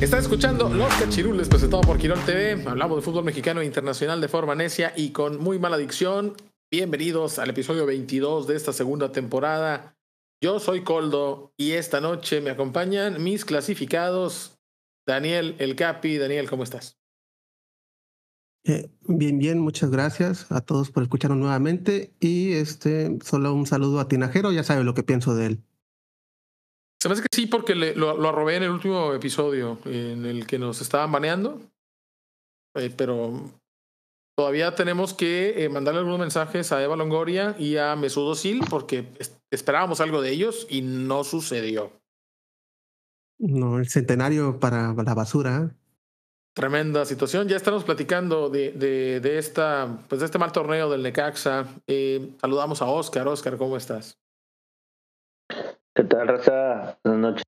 Estás escuchando Los Cachirules, presentado por Quirón TV. Hablamos de fútbol mexicano e internacional de forma necia y con muy mala dicción. Bienvenidos al episodio 22 de esta segunda temporada. Yo soy Coldo y esta noche me acompañan mis clasificados Daniel El Capi. Daniel, ¿cómo estás? Eh, bien, bien, muchas gracias a todos por escucharnos nuevamente y este solo un saludo a Tinajero, ya sabe lo que pienso de él. Se me hace que sí, porque le, lo, lo arrobé en el último episodio en el que nos estaban baneando. Eh, pero todavía tenemos que eh, mandarle algunos mensajes a Eva Longoria y a Mesudo Sil porque esperábamos algo de ellos y no sucedió. No, el centenario para la basura. Tremenda situación. Ya estamos platicando de, de, de esta, pues de este mal torneo del Necaxa. Eh, saludamos a Oscar. Oscar, ¿cómo estás? ¿Qué tal, Raza? Buenas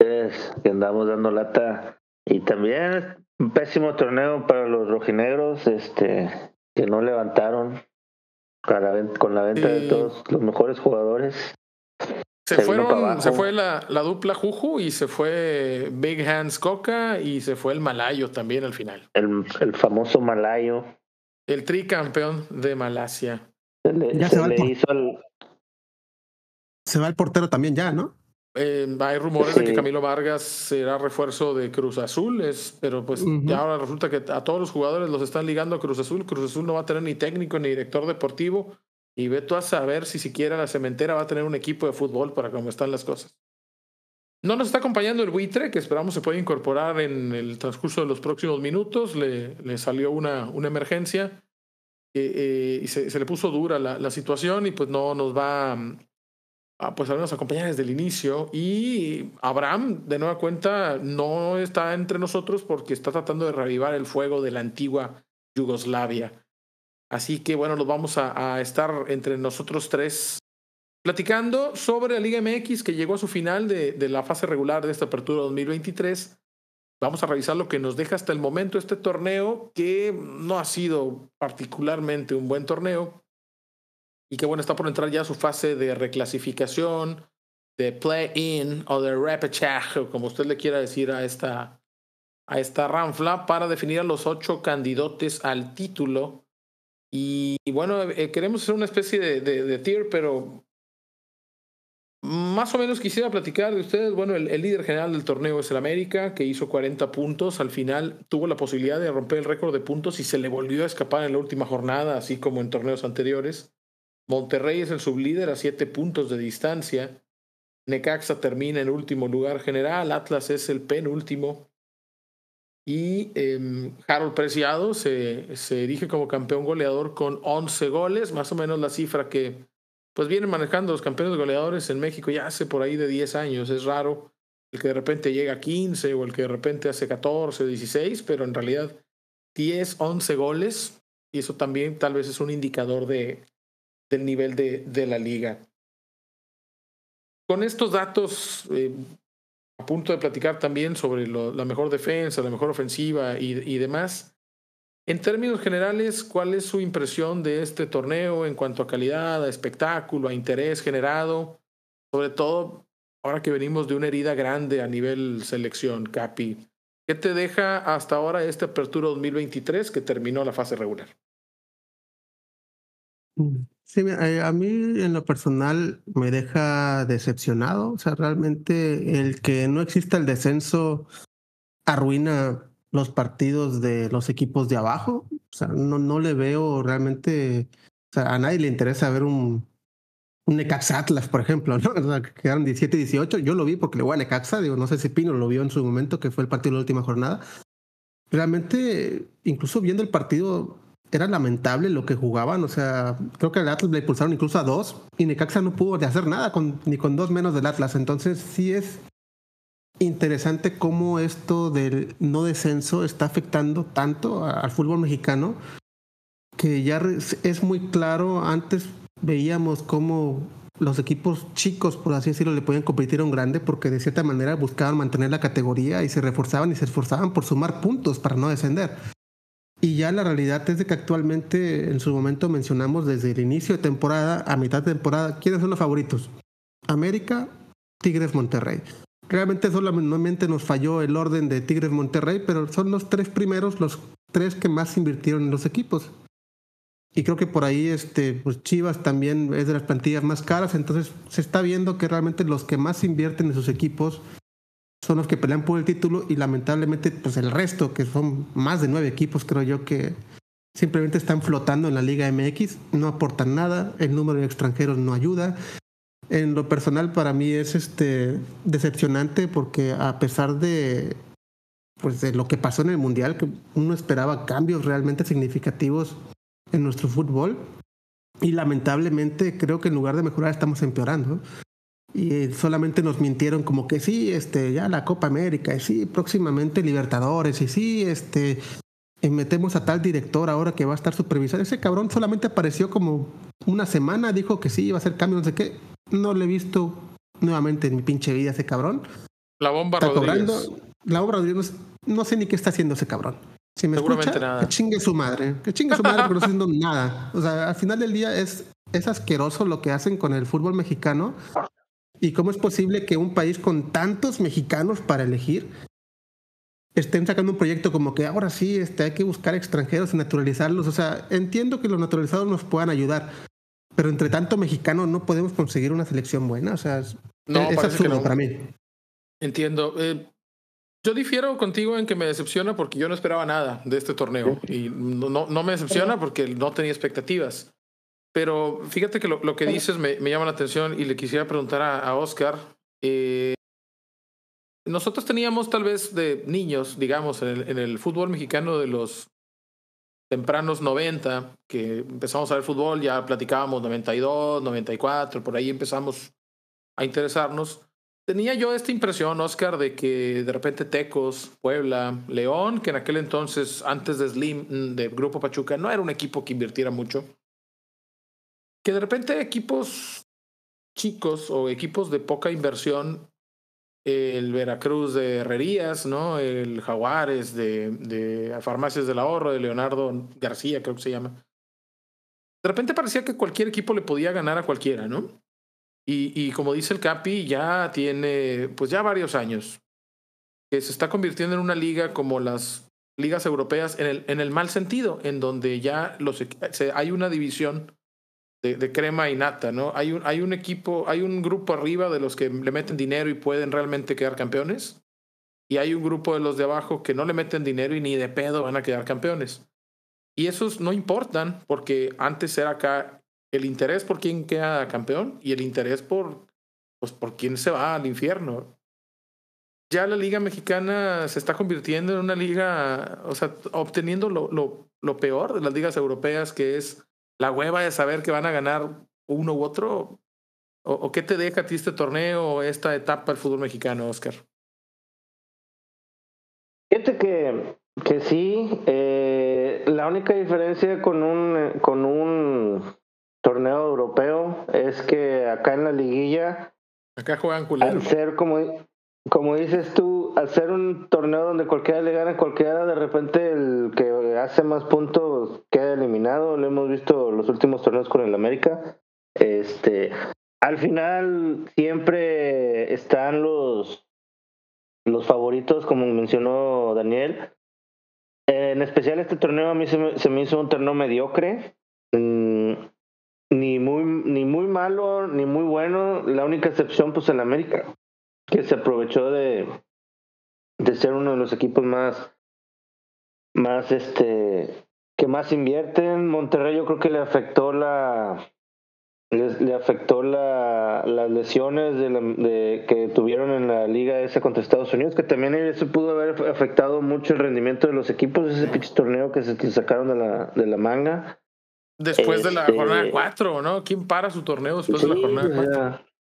noches. Que andamos dando lata. Y también un pésimo torneo para los rojinegros, este, que no levantaron con la, con la venta de todos los mejores jugadores. Se, se fueron, se fue la, la, dupla Juju y se fue Big Hands Coca y se fue el Malayo también al final. El, el famoso Malayo. El tricampeón de Malasia. Se le, ya se, se le hizo el, se va el portero también ya, ¿no? Eh, hay rumores sí. de que Camilo Vargas será refuerzo de Cruz Azul, es, pero pues uh -huh. ya ahora resulta que a todos los jugadores los están ligando a Cruz Azul. Cruz Azul no va a tener ni técnico ni director deportivo. Y ve tú a saber si siquiera la cementera va a tener un equipo de fútbol para cómo están las cosas. No nos está acompañando el buitre, que esperamos se pueda incorporar en el transcurso de los próximos minutos. Le, le salió una, una emergencia eh, eh, y se, se, le puso dura la, la situación y pues no nos va pues a nos acompañar desde el inicio y Abraham de nueva cuenta no está entre nosotros porque está tratando de reavivar el fuego de la antigua Yugoslavia. Así que bueno, nos vamos a, a estar entre nosotros tres platicando sobre la Liga MX que llegó a su final de, de la fase regular de esta apertura 2023. Vamos a revisar lo que nos deja hasta el momento este torneo, que no ha sido particularmente un buen torneo, y que bueno, está por entrar ya a su fase de reclasificación, de play-in o de repechage, como usted le quiera decir a esta, a esta ranfla, para definir a los ocho candidatos al título. Y, bueno, eh, queremos hacer una especie de, tier, pero más o menos quisiera platicar de ustedes. Bueno, el, el, líder general del torneo es el América, que hizo 40 puntos. Al final tuvo la posibilidad de romper el récord de puntos y se le volvió a escapar en la última jornada, así como en torneos anteriores. Monterrey es el sublíder a siete puntos de distancia. Necaxa termina en último lugar general. Atlas es el penúltimo. Y eh, Harold Preciado se, se erige como campeón goleador con 11 goles, más o menos la cifra que pues vienen manejando los campeones goleadores en México ya hace por ahí de 10 años. Es raro el que de repente llega a 15 o el que de repente hace 14, 16, pero en realidad 10, 11 goles. Y eso también tal vez es un indicador de, del nivel de, de la liga. Con estos datos, eh, a punto de platicar también sobre lo, la mejor defensa, la mejor ofensiva y, y, demás. En términos generales, ¿cuál es su impresión de este torneo en cuanto a calidad, a espectáculo, a interés generado? Sobre todo ahora que venimos de una herida grande a nivel selección, Capi. ¿Qué te deja hasta ahora esta apertura 2023 que terminó la fase regular? Sí, eh, a mí en lo personal me deja decepcionado. O sea, realmente el que no exista el descenso arruina los partidos de los equipos de abajo. O sea, no, no le veo realmente. O sea, a nadie le interesa ver un, un Necaxa Atlas, por ejemplo, ¿no? O sea, que quedaron 17 y 18. Yo lo vi porque le voy a Necaxa. Digo, no sé si Pino lo vio en su momento, que fue el partido de la última jornada. Realmente, incluso viendo el partido era lamentable lo que jugaban. O sea, creo que el Atlas le impulsaron incluso a dos y Necaxa no pudo hacer nada ni con dos menos del Atlas. Entonces sí es interesante cómo esto del no descenso está afectando tanto al fútbol mexicano que ya es muy claro. Antes veíamos cómo los equipos chicos, por así decirlo, le podían competir a un grande porque de cierta manera buscaban mantener la categoría y se reforzaban y se esforzaban por sumar puntos para no descender. Y ya la realidad es de que actualmente, en su momento mencionamos desde el inicio de temporada a mitad de temporada, ¿quiénes son los favoritos? América, Tigres, Monterrey. Realmente solamente nos falló el orden de Tigres Monterrey, pero son los tres primeros, los tres que más invirtieron en los equipos. Y creo que por ahí este, pues Chivas también es de las plantillas más caras, entonces se está viendo que realmente los que más invierten en sus equipos son los que pelean por el título y lamentablemente pues el resto, que son más de nueve equipos, creo yo que simplemente están flotando en la Liga MX, no aportan nada, el número de extranjeros no ayuda, en lo personal para mí es este decepcionante porque a pesar de pues de lo que pasó en el mundial que uno esperaba cambios realmente significativos en nuestro fútbol y lamentablemente creo que en lugar de mejorar estamos empeorando y solamente nos mintieron como que sí este ya la Copa América y sí próximamente Libertadores y sí este metemos a tal director ahora que va a estar supervisando ese cabrón solamente apareció como una semana dijo que sí iba a hacer cambios no sé qué no le he visto nuevamente en mi pinche vida ese cabrón. La bomba Rodríguez. la bomba Rodríguez, no sé ni qué está haciendo ese cabrón. Si me escucha, nada. que chingue su madre. Que chingue su madre porque no está haciendo nada. O sea, al final del día es, es asqueroso lo que hacen con el fútbol mexicano. ¿Y cómo es posible que un país con tantos mexicanos para elegir estén sacando un proyecto como que ahora sí este, hay que buscar extranjeros y naturalizarlos? O sea, entiendo que los naturalizados nos puedan ayudar, pero entre tanto mexicano no podemos conseguir una selección buena. O sea, es, no, absurdo para mí. Entiendo. Eh, yo difiero contigo en que me decepciona porque yo no esperaba nada de este torneo. Y no, no, me decepciona porque no tenía expectativas. Pero fíjate que lo, que dices me, me, llama la atención y le quisiera preguntar a, Oscar. Eh, nosotros teníamos tal vez de niños, digamos, en el, en el fútbol mexicano de los tempranos 90, que empezamos a ver fútbol, ya platicábamos 92, 94, por ahí empezamos a interesarnos. Tenía yo esta impresión, Oscar, de que de repente Tecos, Puebla, León, que en aquel entonces, antes de Slim, del Grupo Pachuca, no era un equipo que invirtiera mucho, que de repente equipos chicos o equipos de poca inversión el Veracruz de Herrerías, ¿no? El Jaguares de, de Farmacias del Ahorro, de Leonardo García, creo que se llama. De repente parecía que cualquier equipo le podía ganar a cualquiera, ¿no? Y, y como dice el Capi, ya tiene, pues ya varios años, que se está convirtiendo en una liga como las ligas europeas en el, en el mal sentido, en donde ya los, hay una división de, crema y nata, ¿no? Hay un, hay un equipo, hay un grupo arriba de los que le meten dinero y pueden realmente quedar campeones. Y hay un grupo de los de abajo que no le meten dinero y ni de pedo van a quedar campeones. Y esos no importan porque antes era acá el interés por quién queda campeón y el interés por, pues, por quién se va al infierno. Ya la liga mexicana se está convirtiendo en una liga, o sea, obteniendo lo, lo, lo peor de las ligas europeas, que es la hueva de saber que van a ganar uno u otro? ¿O, qué te deja a ti este torneo o esta etapa del fútbol mexicano, Oscar? Fíjate que, que sí, eh, la única diferencia con un, con un torneo europeo es que acá en la liguilla, acá juegan culero. Al ser como, como dices tú, al ser un torneo donde cualquiera le gana a cualquiera, de repente el que hace más puntos queda eliminado. Lo hemos visto los últimos torneos con el América. Este, al final siempre están los, los favoritos, como mencionó Daniel. En especial este torneo a mí se me, se me hizo un torneo mediocre. Mm, ni muy, ni muy malo, ni muy bueno. La única excepción, pues, el América que se aprovechó de, de ser uno de los equipos más, más este, que más invierten. Monterrey yo creo que le afectó la, le afectó la, las lesiones de, que tuvieron en la liga esa contra Estados Unidos, que también eso pudo haber afectado mucho el rendimiento de los equipos, ese pinche torneo que se sacaron de la, de la manga. Después de la este, jornada 4, ¿no? ¿Quién para su torneo después de la jornada 4?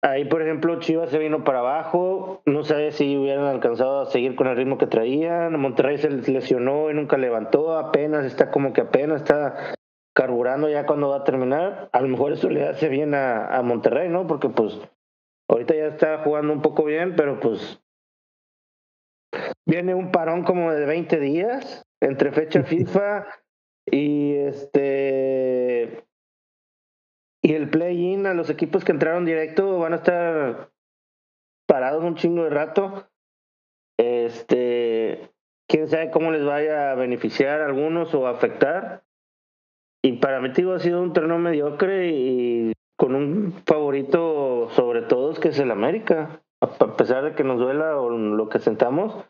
Ahí, por ejemplo, Chivas se vino para abajo. No sé si hubieran alcanzado a seguir con el ritmo que traían. Monterrey se lesionó y nunca levantó. Apenas está como que apenas está carburando ya cuando va a terminar. A lo mejor eso le hace bien a, a Monterrey, ¿no? Porque pues ahorita ya está jugando un poco bien, pero pues viene un parón como de 20 días entre fecha FIFA y este y el play-in a los equipos que entraron directo van a estar parados un chingo de rato. Este, quién sabe cómo les vaya a beneficiar a algunos o afectar. Y para mí, ha sido un torneo mediocre y con un favorito sobre todos que es el América. A pesar de que nos duela o lo que sentamos,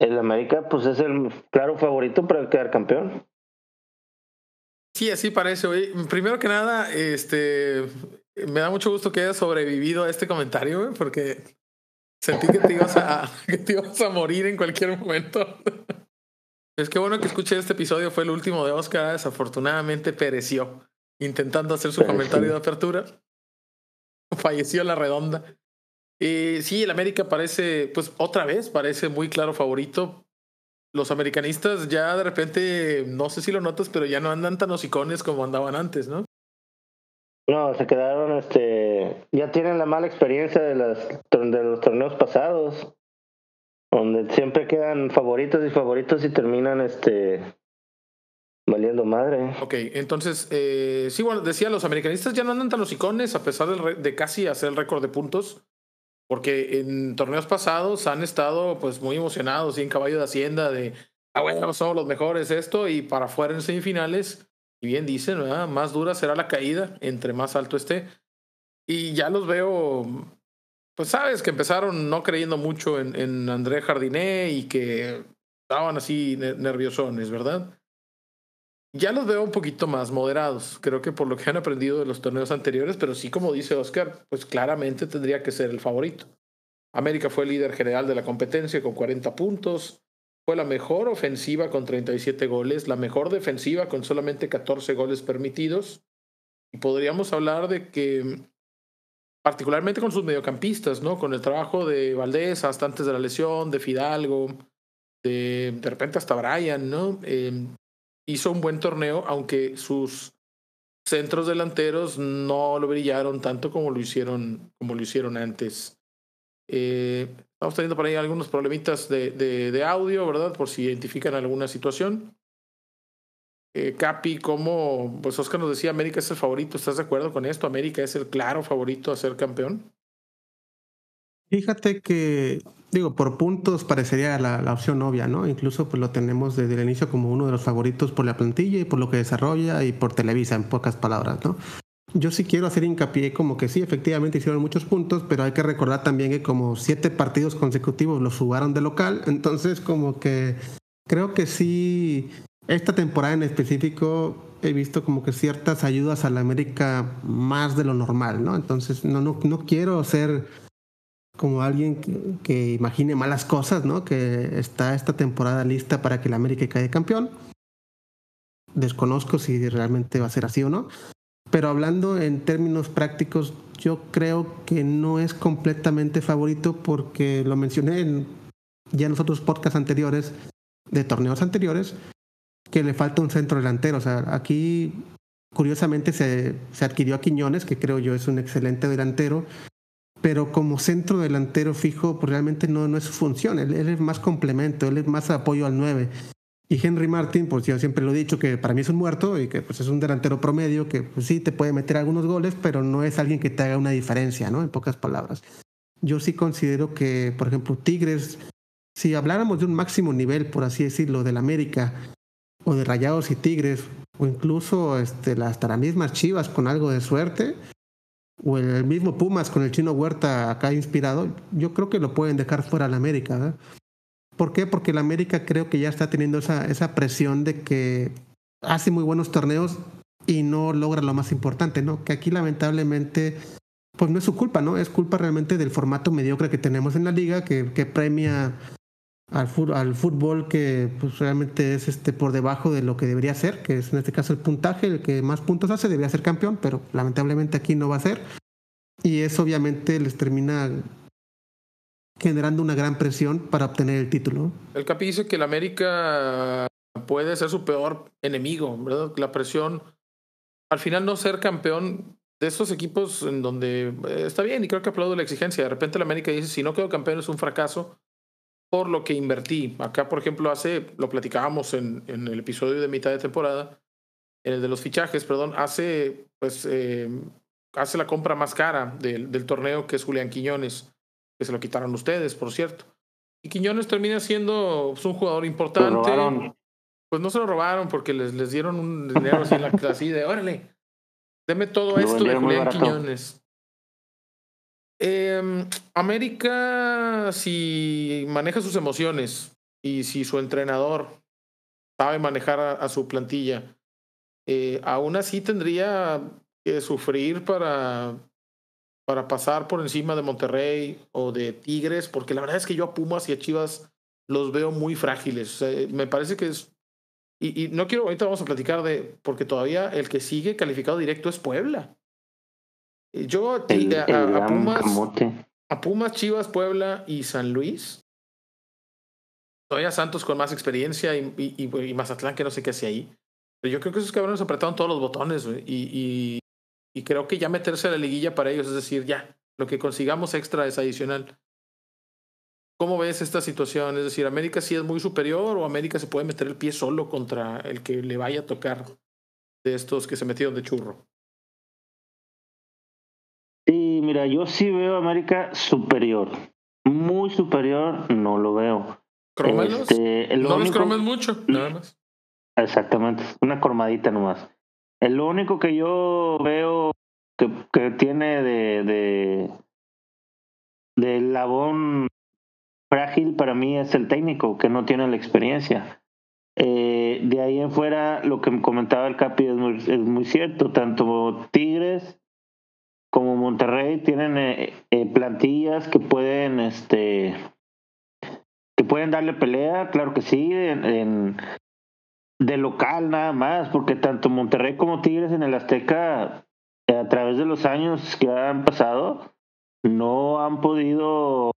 el América pues es el claro favorito para quedar campeón. Sí, así parece. Primero que nada, este, me da mucho gusto que hayas sobrevivido a este comentario, porque sentí que te ibas a, que te ibas a morir en cualquier momento. Es que bueno que escuché este episodio, fue el último de Oscar, desafortunadamente pereció intentando hacer su comentario de apertura. Falleció la redonda. Y sí, el América parece, pues otra vez, parece muy claro favorito. Los americanistas ya de repente, no sé si lo notas, pero ya no andan tan hocicones como andaban antes, ¿no? No, se quedaron, este, ya tienen la mala experiencia de, las, de los torneos pasados donde siempre quedan favoritos y favoritos y terminan este valiendo madre. Ok, entonces, eh, sí, bueno, decía, los americanistas ya no andan tan los icones a pesar de, de casi hacer el récord de puntos, porque en torneos pasados han estado pues muy emocionados y en caballo de hacienda de, ah, bueno, somos los mejores esto, y para afuera en semifinales, y bien dicen, ¿verdad? más dura será la caída entre más alto esté. Y ya los veo pues sabes que empezaron no creyendo mucho en, en André Jardiné y que estaban así nerviosones, ¿verdad? Ya los veo un poquito más moderados, creo que por lo que han aprendido de los torneos anteriores, pero sí como dice Oscar, pues claramente tendría que ser el favorito. América fue líder general de la competencia con 40 puntos, fue la mejor ofensiva con 37 goles, la mejor defensiva con solamente 14 goles permitidos. Y podríamos hablar de que particularmente con sus mediocampistas, ¿no? Con el trabajo de Valdés hasta antes de la lesión, de Fidalgo, de, de repente hasta Brian, ¿no? Em, hizo un buen torneo, aunque sus centros delanteros no lo brillaron tanto como lo hicieron, como lo hicieron antes. Eh, estamos teniendo por ahí algunos problemitas de, de, audio, ¿verdad? Por si identifican alguna situación. Eh, Capi, como pues Oscar nos decía, América es el favorito, ¿estás de acuerdo con esto? ¿América es el claro favorito a ser campeón? Fíjate que, digo, por puntos parecería la, opción obvia, ¿no? Incluso pues lo tenemos desde el inicio como uno de los favoritos por la plantilla y por lo que desarrolla y por Televisa, en pocas palabras, ¿no? Yo sí quiero hacer hincapié como que sí, efectivamente hicieron muchos puntos, pero hay que recordar también que como siete partidos consecutivos los jugaron de local, entonces como que creo que sí esta temporada en específico he visto como que ciertas ayudas a la América más de lo normal, ¿no? Entonces no, no, no quiero ser como alguien que, imagine malas cosas, ¿no? Que está esta temporada lista para que la América caiga campeón. Desconozco si realmente va a ser así o no. Pero hablando en términos prácticos, yo creo que no es completamente favorito porque lo mencioné en, ya en los otros podcasts anteriores, de torneos anteriores, que le falta un centro delantero. O sea, aquí curiosamente se, se adquirió a Quiñones, que creo yo es un excelente delantero, pero como centro delantero fijo, pues realmente no, no es su función. Él, es más complemento, él es más apoyo al 9. Y Henry Martin, pues yo siempre lo he dicho que para mí es un muerto y que pues es un delantero promedio que pues sí te puede meter algunos goles, pero no es alguien que te haga una diferencia, ¿no? En pocas palabras. Yo sí considero que, por ejemplo, Tigres, si habláramos de un máximo nivel, por así decirlo, del América, o de Rayados y Tigres, o incluso este, hasta las mismas Chivas con algo de suerte, o el mismo Pumas con el chino Huerta acá inspirado, yo creo que lo pueden dejar fuera la América. ¿Por qué? Porque la América creo que ya está teniendo esa, esa presión de que hace muy buenos torneos y no logra lo más importante, ¿no? Que aquí lamentablemente, pues no es su culpa, ¿no? Es culpa realmente del formato mediocre que tenemos en la liga, que, que premia al, fútbol que pues, realmente es este por debajo de lo que debería ser, que es en este caso el puntaje, el que más puntos hace debería ser campeón, pero lamentablemente aquí no va a ser. Y eso obviamente les termina generando una gran presión para obtener el título. El Capi dice que el América puede ser su peor enemigo, ¿verdad? La presión, al final no ser campeón de estos equipos en donde eh, está bien y creo que aplaudo la exigencia. De repente el América dice, si no quedo campeón es un fracaso por lo que invertí. Acá, por ejemplo, hace, lo platicábamos en, en el episodio de mitad de temporada, en el de los fichajes, perdón, hace, pues, eh, hace la compra más cara del, del torneo que es Julián Quiñones que se lo quitaron ustedes, por cierto. Y Quiñones termina siendo pues, un jugador importante. Pues no se lo robaron porque les, les dieron un dinero así en la de, órale, deme todo esto de Julián Quiñones. Eh, América, si maneja sus emociones y si su entrenador sabe manejar a, su plantilla, eh, aún así tendría que sufrir para para pasar por encima de Monterrey o de Tigres, porque la verdad es que yo a Pumas y a Chivas los veo muy frágiles. me parece que es... Y, no quiero, ahorita vamos a platicar de, porque todavía el que sigue calificado directo es Puebla. Yo a, Pumas, a Pumas, Chivas, Puebla y San Luis. Todavía Santos con más experiencia y, y, Mazatlán que no sé qué hace ahí. Pero yo creo que esos cabrones apretaron todos los botones y, y creo que ya meterse a la liguilla para ellos, es decir, ya, lo que consigamos extra es adicional. ¿Cómo ves esta situación? Es decir, ¿América sí es muy superior o América se puede meter el pie solo contra el que le vaya a tocar de estos que se metieron de churro? Mira, yo sí veo a América superior. Muy superior, no lo veo. ¿Crómelos? Este, no los cromes mucho, nada más. Exactamente, una cromadita nomás. El único que yo veo que, que tiene de, de, de labón frágil para mí es el técnico, que no tiene la experiencia. Eh, de ahí en fuera, lo que comentaba el Capi es muy, es muy cierto. Tanto Tigres como Monterrey tienen eh, eh, plantillas que pueden, este, que pueden darle pelea, claro que sí, en, de local nada más, porque tanto Monterrey como Tigres en el Azteca, a través de los años que han pasado, no han podido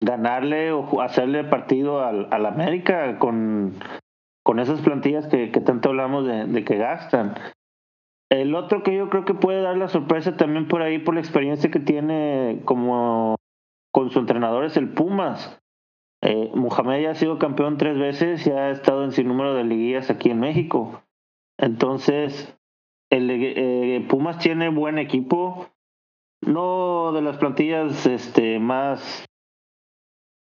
ganarle o hacerle partido al, al América con, con esas plantillas que, tanto hablamos de, que gastan. El otro que yo creo que puede dar la sorpresa también por ahí, por la experiencia que tiene como con su entrenador, es el Pumas. Eh, Mohamed ya ha sido campeón tres veces y ha estado en sin número de liguillas aquí en México. Entonces, el, eh, Pumas tiene buen equipo, no de las plantillas este, más,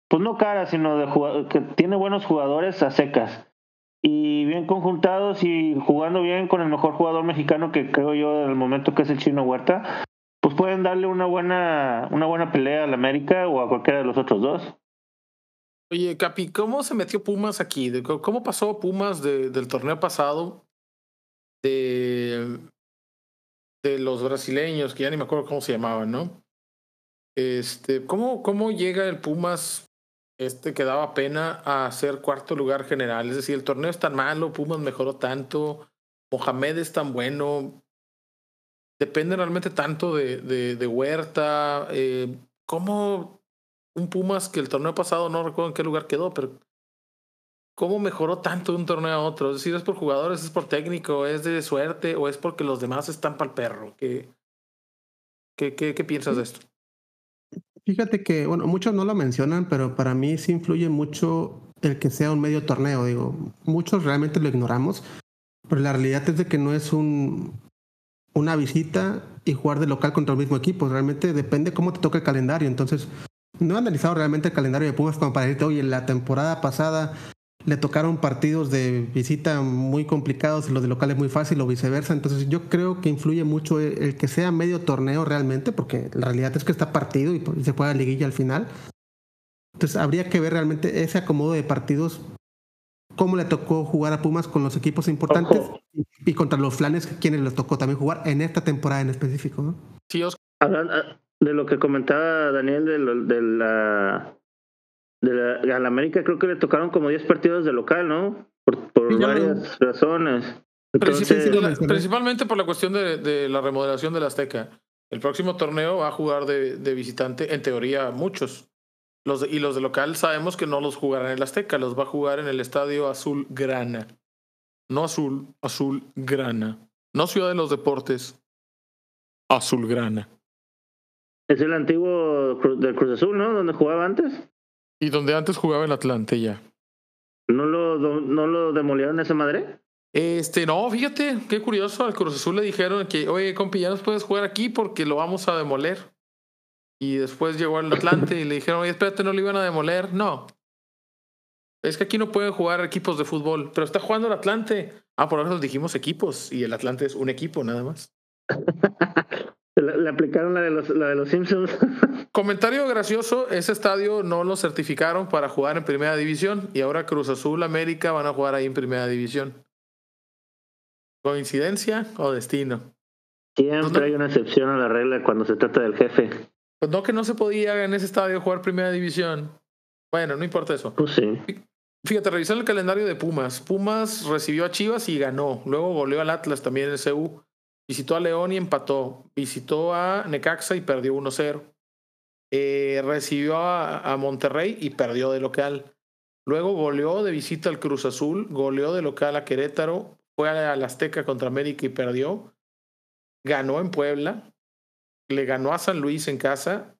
pues no caras, sino de que tiene buenos jugadores a secas y bien conjuntados y jugando bien con el mejor jugador mexicano que creo yo en el momento que es el Chino Huerta, pues pueden darle una buena, una buena pelea al América o a cualquiera de los otros dos. Oye, Capi, ¿cómo se metió Pumas aquí? ¿Cómo pasó Pumas del torneo pasado de, de los brasileños, que ya ni me acuerdo cómo se llamaban, ¿no? Este, ¿cómo, ¿Cómo llega el Pumas este que daba pena a ser cuarto lugar general? Es decir, el torneo es tan malo, Pumas mejoró tanto, Mohamed es tan bueno, depende realmente tanto de, de, de Huerta. Eh, ¿Cómo un Pumas que el torneo pasado no recuerdo en qué lugar quedó, pero ¿cómo mejoró tanto de un torneo a otro? Es decir, ¿es por jugadores, es por técnico, es de suerte o es porque los demás están para el perro? ¿Qué, qué, qué, qué piensas de esto? Fíjate que, bueno, muchos no lo mencionan, pero para mí sí influye mucho el que sea un medio torneo. Digo, muchos realmente lo ignoramos, pero la realidad es de que no es un, una visita y jugar de local contra el mismo equipo. Realmente depende cómo te toca el calendario. Entonces, no he analizado realmente el calendario de Pumas como para decirte, oye, la temporada pasada le tocaron partidos de visita muy complicados y los de locales muy fácil o viceversa. Entonces yo creo que influye mucho el, que sea medio torneo realmente, porque la realidad es que está partido y, pues, se juega liguilla al final. Entonces habría que ver realmente ese acomodo de partidos cómo le tocó jugar a Pumas con los equipos importantes y, contra los flanes quienes le tocó también jugar en esta temporada en específico. ¿no? Sí, ah, de lo que comentaba Daniel de, de la de la, a la América creo que le tocaron como 10 partidos de local, ¿no? Por, por varias razones. Principalmente por la cuestión de, de, la remodelación de la Azteca. El próximo torneo va a jugar de, de visitante, en teoría, muchos. Los y los de local sabemos que no los jugarán en el Azteca, los va a jugar en el estadio Azul Grana. No Azul, Azul Grana. No Ciudad de los Deportes, Azul Grana. Es el antiguo del Cruz Azul, ¿no? Donde jugaba antes. Y donde antes jugaba el Atlante ya. ¿No lo, no lo demolieron esa madre? Este, no, fíjate, qué curioso. Al Cruz Azul le dijeron que, oye, compi, ya nos puedes jugar aquí porque lo vamos a demoler. Y después llegó al Atlante y le dijeron, oye, espérate, no lo iban a demoler. No. Es que aquí no pueden jugar equipos de fútbol, pero está jugando el Atlante. Ah, por ahora nos dijimos equipos y el Atlante es un equipo nada más. Le, aplicaron la de los, la de los Simpsons. Comentario gracioso, ese estadio no lo certificaron para jugar en primera división y ahora Cruz Azul América van a jugar ahí en primera división. ¿Coincidencia o destino? Siempre hay una excepción a la regla cuando se trata del jefe. Pues no que no se podía en ese estadio jugar primera división. Bueno, no importa eso. Pues sí. Fíjate, revisando el calendario de Pumas. Pumas recibió a Chivas y ganó. Luego goleó al Atlas también en el CU. Visitó a León y empató. Visitó a Necaxa y perdió 1-0. Eh, recibió a, Monterrey y perdió de local. Luego goleó de visita al Cruz Azul, goleó de local a Querétaro, fue a la Azteca contra América y perdió. Ganó en Puebla, le ganó a San Luis en casa,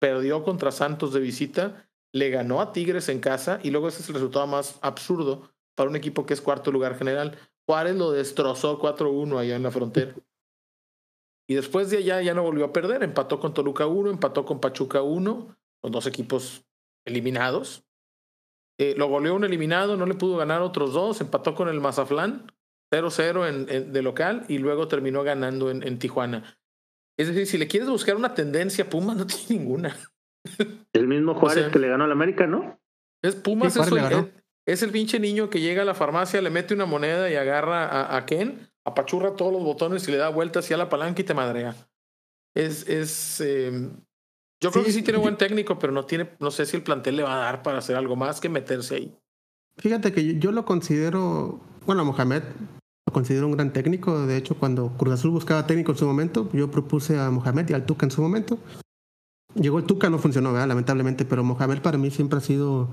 perdió contra Santos de visita, le ganó a Tigres en casa y luego ese es el resultado más absurdo para un equipo que es cuarto lugar general. Juárez lo destrozó 4-1 allá en la frontera. Y después de allá ya no volvió a perder. Empató con Toluca 1, empató con Pachuca 1, con dos equipos eliminados. Eh, lo goleó un eliminado, no le pudo ganar otros dos. Empató con el Mazaflán 0-0 en, de local y luego terminó ganando en, en, Tijuana. Es decir, si le quieres buscar una tendencia, Pumas no tiene ninguna. El mismo Juárez que le ganó al América, ¿no? Es Pumas, es, el pinche niño que llega a la farmacia, le mete una moneda y agarra a, a Ken apachurra todos los botones y le da vueltas hacia la palanca y te madrea. Es, es em, yo creo que sí tiene buen técnico, pero no tiene, no sé si el plantel le va a dar para hacer algo más que meterse ahí. Fíjate que yo, lo considero, bueno, Mohamed lo considero un gran técnico. De hecho, cuando Cruz Azul buscaba técnico en su momento, yo propuse a Mohamed y al Tuca en su momento. Llegó el Tuca, no funcionó, lamentablemente, pero Mohamed para mí siempre ha sido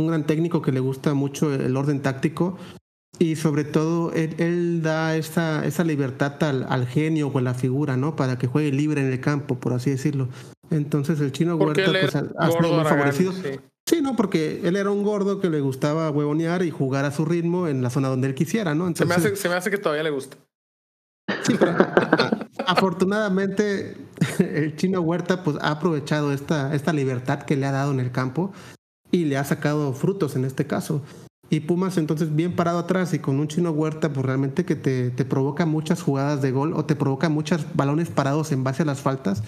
un gran técnico que le gusta mucho el orden táctico y sobre todo, él, da esa, esa libertad al, al, genio o a la figura, ¿no? Para que juegue libre en el campo, por así decirlo. Entonces, el chino Huerta pues, ha, sido favorecido. Sí. no, porque él era un gordo que le gustaba huevonear y jugar a su ritmo en la zona donde él quisiera, ¿no? se, me hace, se me hace que todavía le gusta. Sí, pero afortunadamente el chino Huerta pues, ha aprovechado esta, esta libertad que le ha dado en el campo y le ha sacado frutos en este caso. Y Pumas entonces bien parado atrás y con un chino huerta, pues realmente que te, te provoca muchas jugadas de gol o te provoca muchos balones parados en base a las faltas.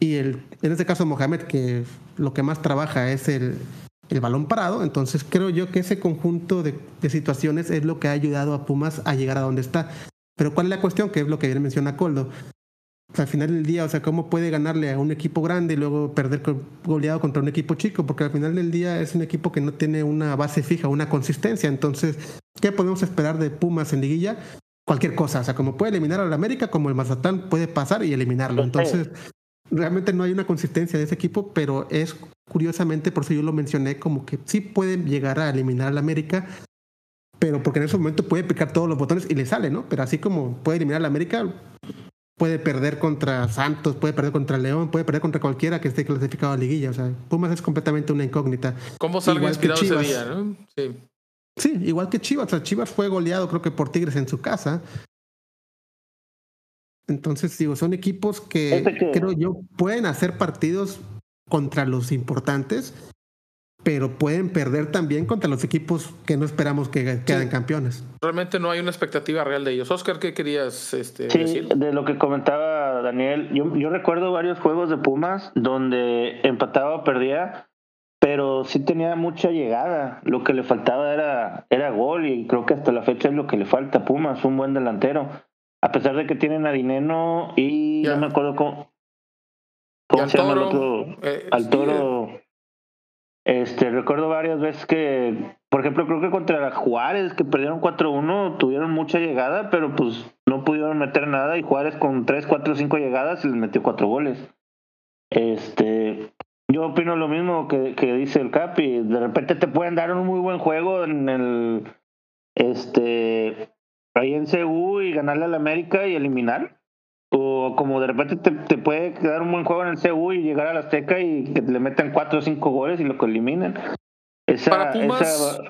Y el, en este caso Mohamed, que lo que más trabaja es el, el balón parado, entonces creo yo que ese conjunto de, de, situaciones es lo que ha ayudado a Pumas a llegar a donde está. Pero ¿cuál es la cuestión? Que es lo que bien menciona Coldo al final del día, o sea, cómo puede ganarle a un equipo grande y luego perder goleado contra un equipo chico, porque al final del día es un equipo que no tiene una base fija, una consistencia. Entonces, ¿qué podemos esperar de Pumas en liguilla? Cualquier cosa, o sea, como puede eliminar al América, como el Mazatán puede pasar y eliminarlo. Entonces, realmente no hay una consistencia de ese equipo, pero es curiosamente, por eso yo lo mencioné, como que sí puede llegar a eliminar al América, pero porque en ese momento puede picar todos los botones y le sale, ¿no? Pero así como puede eliminar al América, puede perder contra Santos, puede perder contra León, puede perder contra cualquiera que esté clasificado a liguilla. O sea, Pumas es completamente una incógnita. ¿Cómo salga inspirado ese día, no? Sí. Sí, igual que Chivas. O sea, Chivas fue goleado, creo que por Tigres en su casa. Entonces, digo, son equipos que creo yo pueden hacer partidos contra los importantes pero pueden perder también contra los equipos que no esperamos que queden campeones. Realmente no hay una expectativa real de ellos. Oscar, ¿qué querías este, sí, decir? De lo que comentaba Daniel, yo, yo recuerdo varios juegos de Pumas donde empataba o perdía, pero sí tenía mucha llegada. Lo que le faltaba era, era gol y creo que hasta la fecha es lo que le falta a Pumas, un buen delantero. A pesar de que tienen a Dineno y no me acuerdo cómo, cómo se llama el otro. Eh, al toro. Este, recuerdo varias veces que, por ejemplo, creo que contra Juárez, que perdieron 4-1, tuvieron mucha llegada, pero pues no pudieron meter nada y Juárez con 3, 4, 5 llegadas les metió 4 goles. Este, yo opino lo mismo que, dice el Capi. De repente te pueden dar un muy buen juego en el, este, ahí en CU y ganarle al América y eliminar. O como de repente te, te, puede quedar un buen juego en el CU y llegar a la Azteca y que le metan cuatro o cinco goles y lo que eliminen. Esa, para Pumas,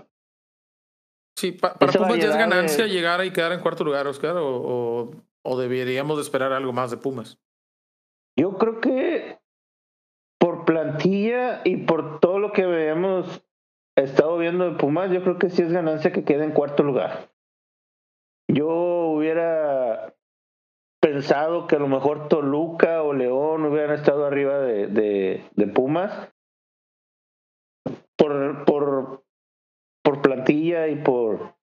sí, para Pumas ya es ganancia llegar y quedar en cuarto lugar, Oscar, o, o, deberíamos esperar algo más de Pumas. Yo creo que por plantilla y por todo lo que habíamos estado viendo de Pumas, yo creo que sí es ganancia que quede en cuarto lugar. Yo hubiera pensado que a lo mejor Toluca o León hubieran estado arriba de, de, Pumas por, por, por plantilla y por,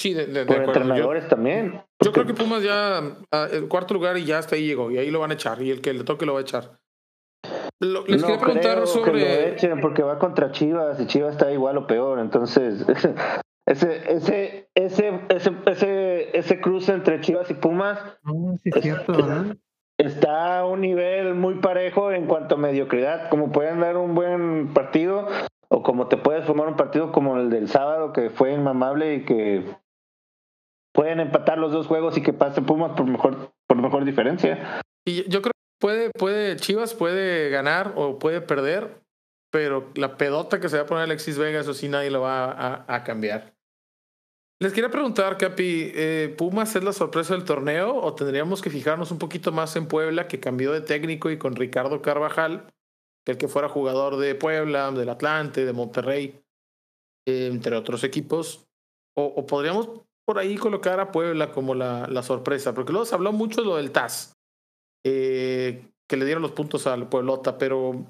sí, de, por entrenadores también. Yo creo que Pumas ya, el cuarto lugar y ya hasta ahí llegó, y ahí lo van a echar, y el que le toque lo va a echar. les quería preguntar sobre. porque va contra Chivas y Chivas está igual o peor, entonces ese, ese, ese, ese, ese, ese cruce entre Chivas y Pumas está a un nivel muy parejo en cuanto a mediocridad. Como pueden dar un buen partido, o como te puedes formar un partido como el del sábado, que fue inmamable y que pueden empatar los dos juegos y que pase Pumas por mejor, por mejor diferencia. Y yo creo que puede, puede, Chivas puede ganar o puede perder, pero la pedota que se va a poner Alexis Vega, eso sí nadie lo va a cambiar. Les quería preguntar, Capi, eh, ¿Pumas es la sorpresa del torneo o tendríamos que fijarnos un poquito más en Puebla, que cambió de técnico y con Ricardo Carvajal, el que fuera jugador de Puebla, del Atlante, de Monterrey, eh, entre otros equipos? O, podríamos por ahí colocar a Puebla como la, la sorpresa? Porque luego se habló mucho de lo del TAS, eh, que le dieron los puntos al Pueblota, pero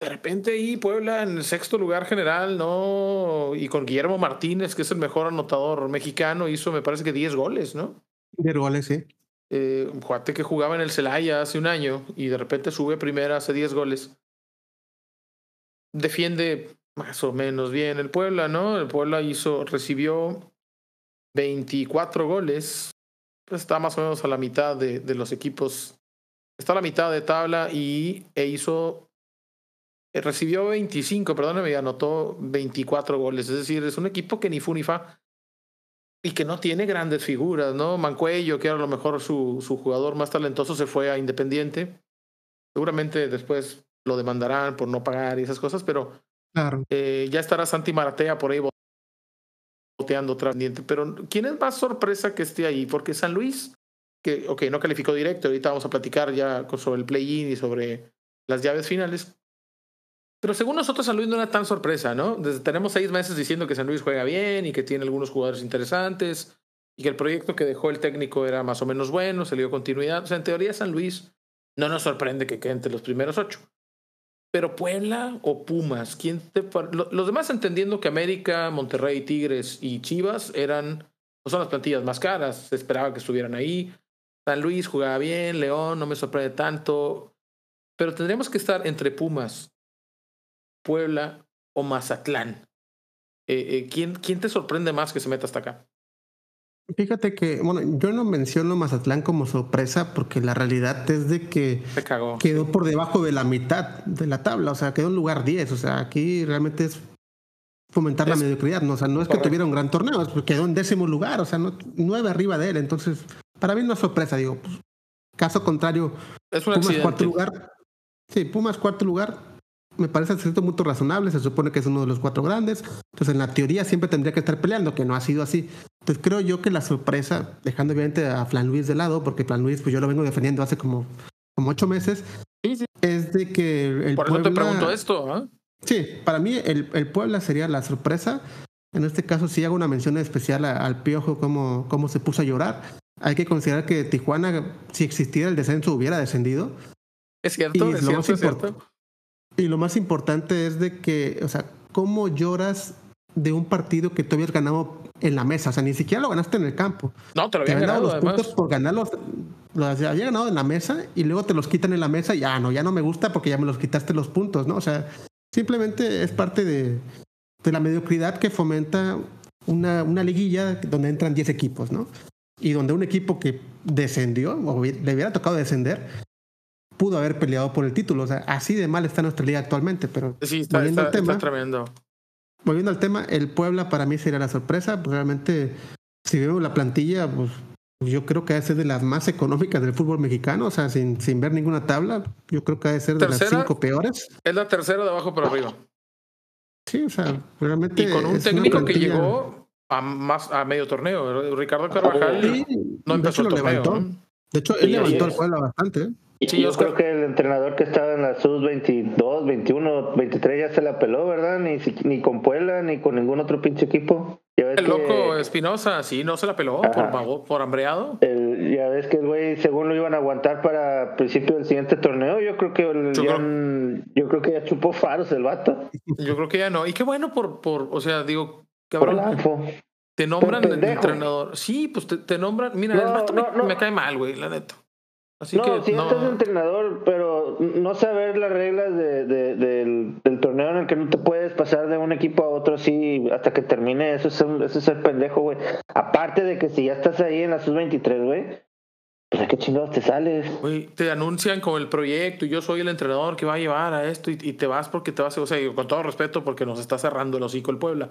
de repente ahí Puebla en el sexto lugar general, ¿no? Y con Guillermo Martínez, que es el mejor anotador mexicano, hizo me parece que 10 goles, ¿no? 10 goles, sí. Eh, un juate que jugaba en el Celaya hace un año y de repente sube primera, hace 10 goles. Defiende más o menos bien el Puebla, ¿no? El Puebla hizo, recibió 24 goles. Está más o menos a la mitad de, de los equipos. Está a la mitad de tabla y e hizo recibió 25, perdóname, anotó 24 goles. Es decir, es un equipo que ni fu ni fa y que no tiene grandes figuras, ¿no? Mancuello, que era a lo mejor su, su jugador más talentoso, se fue a Independiente. Seguramente después lo demandarán por no pagar y esas cosas, pero claro. eh, ya estará Santi Maratea por ahí boteando tras Pero ¿quién es más sorpresa que esté ahí? Porque San Luis, que, ok, no calificó directo, ahorita vamos a platicar ya sobre el play-in y sobre las llaves finales, pero según nosotros, San Luis no era tan sorpresa, ¿no? Desde, tenemos seis meses diciendo que San Luis juega bien y que tiene algunos jugadores interesantes y que el proyecto que dejó el técnico era más o menos bueno, se le continuidad. O sea, en teoría, San Luis no nos sorprende que quede entre los primeros ocho. Pero Puebla o Pumas, ¿quién te... Los demás entendiendo que América, Monterrey, Tigres y Chivas eran, no son las plantillas más caras, se esperaba que estuvieran ahí. San Luis jugaba bien, León no me sorprende tanto, pero tendríamos que estar entre Pumas, Puebla o Mazatlán. Eh, eh, ¿quién, ¿Quién te sorprende más que se meta hasta acá? Fíjate que, bueno, yo no menciono Mazatlán como sorpresa porque la realidad es de que quedó por debajo de la mitad de la tabla, o sea, quedó en lugar 10, o sea, aquí realmente es fomentar la mediocridad, ¿no? o sea, no es que tuviera un gran torneo, es quedó en décimo lugar, o sea, no, nueve arriba de él, entonces, para mí no es sorpresa, digo, pues, caso contrario, es un Pumas cuarto lugar, sí, Pumas cuarto lugar, me parece cierto muy razonable, se supone que es uno de los cuatro grandes, entonces en la teoría siempre tendría que estar peleando, que no ha sido así. Entonces creo yo que la sorpresa, dejando obviamente a Flan Luis de lado, porque Flan Luis pues yo lo vengo defendiendo hace como, como ocho meses, es de que el Por eso te pregunto esto, ¿ah? Sí, para mí el, el, Puebla sería la sorpresa. En este caso sí hago una mención especial al Piojo, cómo, cómo se puso a llorar. Hay que considerar que Tijuana, si existiera el descenso, hubiera descendido. Es cierto, es cierto, es cierto Y lo más importante es de que, o sea, ¿cómo lloras de un partido que tú habías ganado en la mesa? O sea, ni siquiera lo ganaste en el campo. No, te lo habían ganado, los puntos por ganarlos. Los había ganado en la mesa y luego te los quitan en la mesa y ya no, ya no me gusta porque ya me los quitaste los puntos, ¿no? O sea, simplemente es parte de, de la mediocridad que fomenta una, una liguilla donde entran 10 equipos, ¿no? Y donde un equipo que descendió, o le hubiera tocado descender, pudo haber peleado por el título. O sea, así de mal está nuestra liga actualmente. Pero sí, está, volviendo al tema, tremendo. Volviendo al tema, el Puebla para mí sería la sorpresa. Pues realmente, si vemos la plantilla, pues yo creo que ha de ser de las más económicas del fútbol mexicano. O sea, sin, sin ver ninguna tabla, yo creo que ha de ser de las cinco peores. Es la tercera de abajo para arriba. Sí, o sea, realmente. Y con un técnico que llegó a, más, a medio torneo. Ricardo Carvajal no empezó el torneo. De hecho, él levantó al Puebla bastante. ¿eh? Sí, yo creo que el entrenador que estaba en la SUS 22, 21, 23 ya se la peló, ¿verdad? Ni, ni con Puebla, ni con ningún otro pinche equipo. el loco Espinosa, sí, no se la peló por, por hambreado. El, ya ves que el güey, según lo iban a aguantar para principio del siguiente torneo, yo creo que yo, ya, creo, yo creo que ya chupó faros el vato. Yo creo que ya no. Y qué bueno por, por o sea, digo, cabrón. Te nombran el entrenador. Sí, pues te, nombran. Mira, el vato me, me cae mal, güey, la neta no, si estás entrenador, pero no saber las reglas de, del, torneo en el que no te puedes pasar de un equipo a otro así hasta que termine, eso es, eso es ser pendejo, güey. Aparte de que si ya estás ahí en la sub-23, güey, pues a qué chingados te sales. Güey, te anuncian con el proyecto y yo soy el entrenador que va a llevar a esto y, te vas porque te vas, o sea, con todo respeto porque nos está cerrando el hocico el Puebla.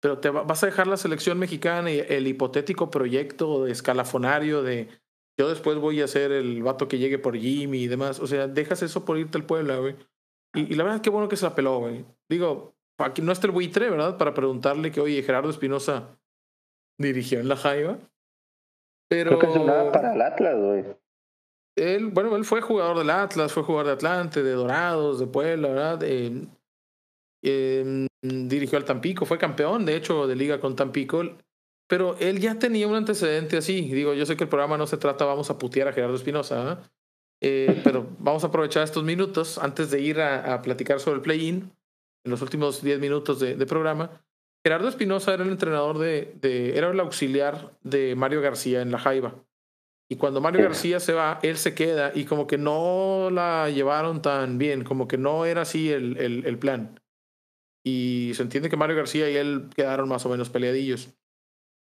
Pero te vas a dejar la selección mexicana y el hipotético proyecto de escalafonario de yo después voy a ser el vato que llegue por Jimmy y demás. O sea, dejas eso por irte al Puebla, güey. Y, la verdad, qué bueno que se la peló, güey. Digo, aquí no está el buitre, ¿verdad? Para preguntarle que, oye, Gerardo Espinosa dirigió en la Jaiba. Pero. Creo que nada para el Atlas, güey. Él, bueno, él fue jugador del Atlas, fue jugador de Atlante, de Dorados, de Puebla, ¿verdad? Eh, dirigió al Tampico, fue campeón, de hecho, de liga con Tampico. Pero él ya tenía un antecedente así. Digo, yo sé que el programa no se trata, vamos a putear a Gerardo Espinosa, eh, pero vamos a aprovechar estos minutos antes de ir a, platicar sobre el play-in, en los últimos 10 minutos de, programa. Gerardo Espinosa era el entrenador de, de, era el auxiliar de Mario García en La Jaiba. Y cuando Mario García se va, él se queda y como que no la llevaron tan bien, como que no era así el, el, el plan. Y se entiende que Mario García y él quedaron más o menos peleadillos.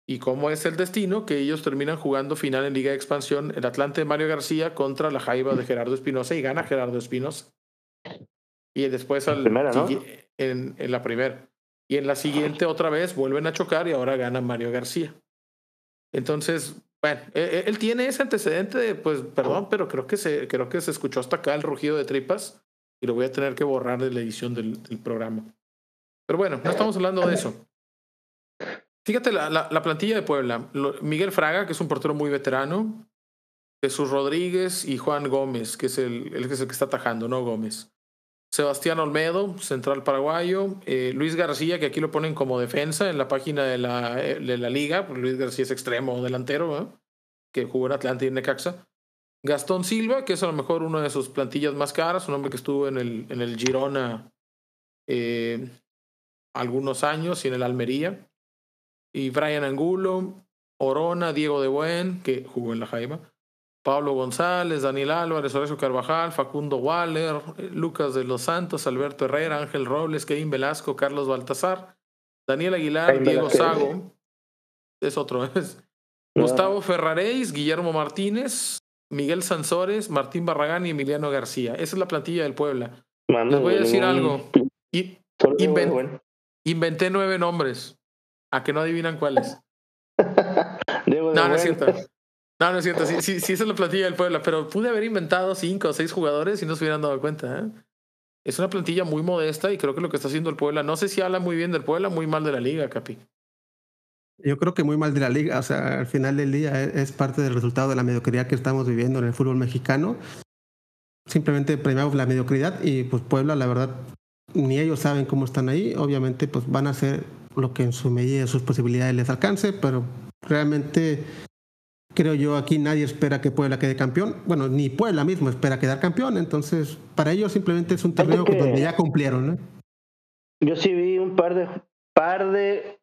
Y cómo es el destino que ellos terminan jugando final en Liga de Expansión, el Atlante de Mario García contra la Jaiba de Gerardo Espinosa y gana Gerardo Espinosa. Y después al, en, en, la primera. Y en la siguiente otra vez vuelven a chocar y ahora gana Mario García. Entonces, bueno, e, e, él, tiene ese antecedente de, pues, perdón, pero creo que, se, creo que se escuchó hasta acá el rugido de tripas y lo voy a tener que borrar de la edición del, del programa. Pero bueno, no estamos hablando de eso. Fíjate la, la, plantilla de Puebla. Miguel Fraga, que es un portero muy veterano. Jesús Rodríguez y Juan Gómez, que es el, el, que, es el que está atajando, ¿no? Gómez. Sebastián Olmedo, central paraguayo. Eh, Luis García, que aquí lo ponen como defensa en la página de la, eh, de la liga. Luis García es extremo delantero, que jugó en Atlanta y en Necaxa. Gastón Silva, que es a lo mejor una de sus plantillas más caras, un hombre que estuvo en el, en el Girona eh, algunos años y en el Almería y Brian Angulo, Orona, Diego de Buen, que jugó en la Jaiba, Pablo González, Daniel Álvarez, Horacio Carvajal, Facundo Waller, Lucas de los Santos, Alberto Herrera, Ángel Robles, Kevin Velasco, Carlos Baltasar, Daniel Aguilar, Diego Sago, es otro, es Gustavo Ferraréis, Guillermo Martínez, Miguel Sansores, Martín Barragán y Emiliano García. Esa es la plantilla del Puebla. Les voy a decir algo. inventé nueve nombres. ¿A que no adivinan cuáles? no, no es cierto. No, no es cierto. Sí, sí, sí, esa es la plantilla del Puebla, pero pude haber inventado cinco o seis jugadores y no se hubieran dado cuenta. ¿eh? Es una plantilla muy modesta y creo que lo que está haciendo el Puebla, no sé si habla muy bien del Puebla, muy mal de la liga, Capi. Yo creo que muy mal de la liga, o sea, al final del día es parte del resultado de la mediocridad que estamos viviendo en el fútbol mexicano. Simplemente premiamos la mediocridad y pues Puebla, la verdad, ni ellos saben cómo están ahí. Obviamente, pues van a ser lo que en su medida de sus posibilidades les alcance, pero realmente creo yo aquí nadie espera que Puebla quede campeón. Bueno, ni Puebla mismo espera quedar campeón. Entonces, para ellos simplemente es un torneo donde ya cumplieron. ¿no? Yo sí vi un par de, par de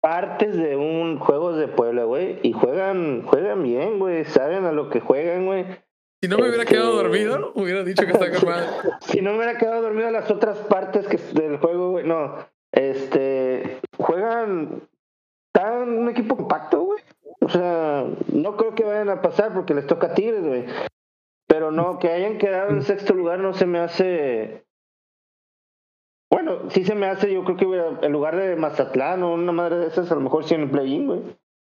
partes de un juego de Puebla, güey, y juegan, juegan bien, güey, saben a lo que juegan, güey. Si no me hubiera quedado este, dormido, hubiera dicho que está calmado. si no me hubiera quedado dormido las otras partes que del juego, güey, no. Este, juegan tan un equipo compacto, güey. O sea, no creo que vayan a pasar porque les toca Tigres, güey. Pero no, que hayan quedado en sexto lugar no se me hace. Bueno, sí se me hace, yo creo que en lugar de Mazatlán o una madre de esas, a lo mejor sí en el play-in, güey.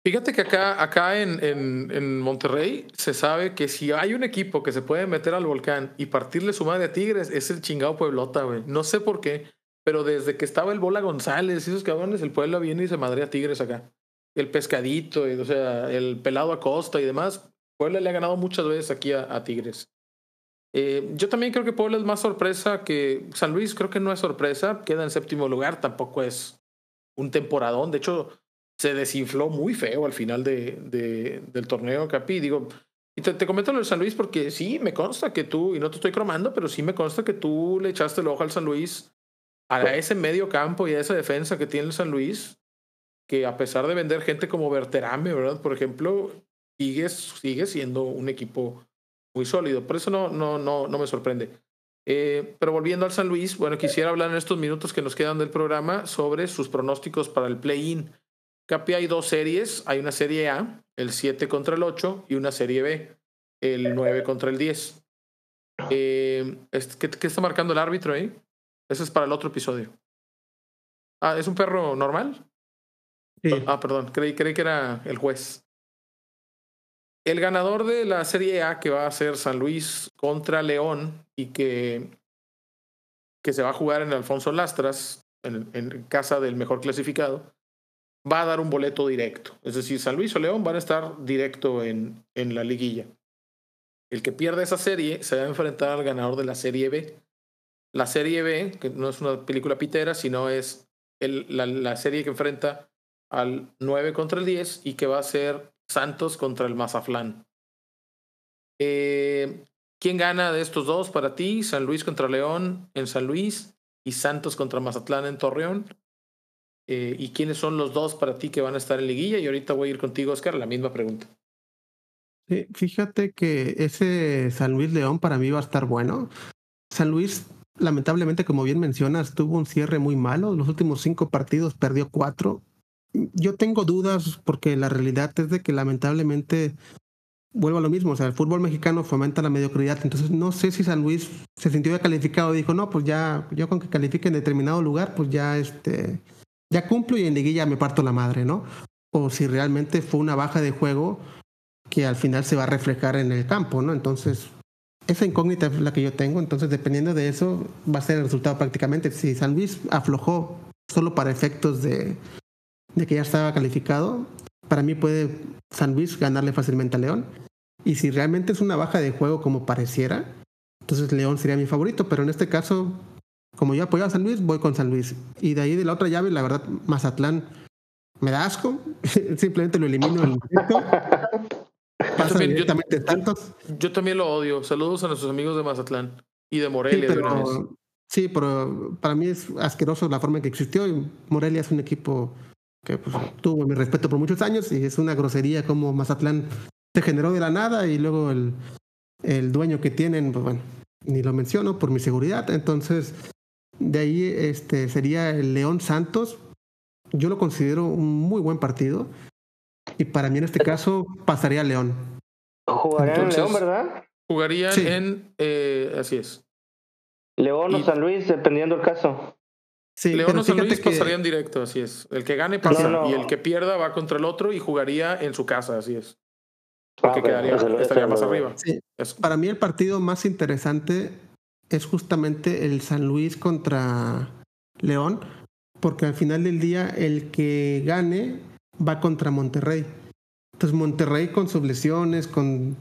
Fíjate que acá, acá en, en, en, Monterrey se sabe que si hay un equipo que se puede meter al volcán y partirle su madre a Tigres, es el chingado Pueblota, güey. No sé por qué, pero desde que estaba el Bola González y esos cabrones, el Puebla viene y se madre a Tigres acá. El pescadito, o sea, el pelado a costa y demás, Puebla le ha ganado muchas veces aquí a, Tigres. Eh, yo también creo que Puebla es más sorpresa que San Luis, creo que no es sorpresa, queda en séptimo lugar, tampoco es un temporadón, de hecho se desinfló muy feo al final de, del torneo Capi, digo, y te, te, comento lo de San Luis porque sí, me consta que tú, y no te estoy cromando, pero sí me consta que tú le echaste el ojo al San Luis a ese medio campo y a esa defensa que tiene el San Luis que a pesar de vender gente como Berterame, ¿verdad? Por ejemplo, sigue, sigue siendo un equipo muy sólido. Por eso no, no, no, no me sorprende. Eh, pero volviendo al San Luis, bueno, quisiera hablar en estos minutos que nos quedan del programa sobre sus pronósticos para el play-in. Capi hay dos series, hay una serie A, el 7 contra el 8, y una serie B, el 9 contra el 10. Eh, ¿qué, ¿Qué está marcando el árbitro ahí? Ese es para el otro episodio. Ah, ¿es un perro normal? Ah, perdón, creí, creí que era el juez. El ganador de la Serie A, que va a ser San Luis contra León y que, que se va a jugar en Alfonso Lastras, en, en casa del mejor clasificado, va a dar un boleto directo. Es decir, San Luis o León van a estar directo en, en la liguilla. El que pierde esa serie se va a enfrentar al ganador de la Serie B. La Serie B, que no es una película pitera, sino es el, la, serie que enfrenta al 9 contra el 10 y que va a ser Santos contra el Mazaflán. Eh, ¿Quién gana de estos dos para ti? San Luis contra León en San Luis y Santos contra Mazatlán en Torreón. Eh, ¿Y quiénes son los dos para ti que van a estar en liguilla? Y ahorita voy a ir contigo, Oscar, la misma pregunta. Sí, fíjate que ese San Luis León para mí va a estar bueno. San Luis, lamentablemente, como bien mencionas, tuvo un cierre muy malo. Los últimos cinco partidos perdió cuatro yo tengo dudas porque la realidad es de que lamentablemente vuelvo a lo mismo, o sea, el fútbol mexicano fomenta la mediocridad, entonces no sé si San Luis se sintió ya calificado y dijo, no, pues ya, yo con que califique en determinado lugar, pues ya, este, ya cumplo y en liguilla me parto la madre, ¿no? O si realmente fue una baja de juego que al final se va a reflejar en el campo, ¿no? Entonces, esa incógnita es la que yo tengo, entonces dependiendo de eso va a ser el resultado prácticamente. Si San Luis aflojó solo para efectos de, que ya estaba calificado, para mí puede San Luis ganarle fácilmente a León. Y si realmente es una baja de juego como pareciera, entonces León sería mi favorito. Pero en este caso, como yo apoyo a San Luis, voy con San Luis. Y de ahí de la otra llave, la verdad, Mazatlán me da asco. Simplemente lo elimino el yo, también, tantos. yo también lo odio. Saludos a nuestros amigos de Mazatlán y de Morelia. Sí, pero, para mí es asqueroso la forma en que existió. Y Morelia es un equipo que pues, tuvo mi respeto por muchos años y es una grosería como Mazatlán se generó de la nada y luego el, el dueño que tienen, pues bueno, ni lo menciono por mi seguridad. Entonces, de ahí este, sería el León Santos. Yo lo considero un muy buen partido y para mí en este caso pasaría a León. Jugaría en León, ¿verdad? Jugarían en, eh, así es. León o San Luis, dependiendo del caso. Sí, León o San Luis pasarían directo, así es. El que gane pasa y el que pierda va contra el otro y jugaría en su casa, así es. Porque ah, quedaría, estaría más arriba. Para mí el partido más interesante es justamente el San Luis contra León, porque al final del día el que gane va contra Monterrey. Entonces Monterrey con sus lesiones, con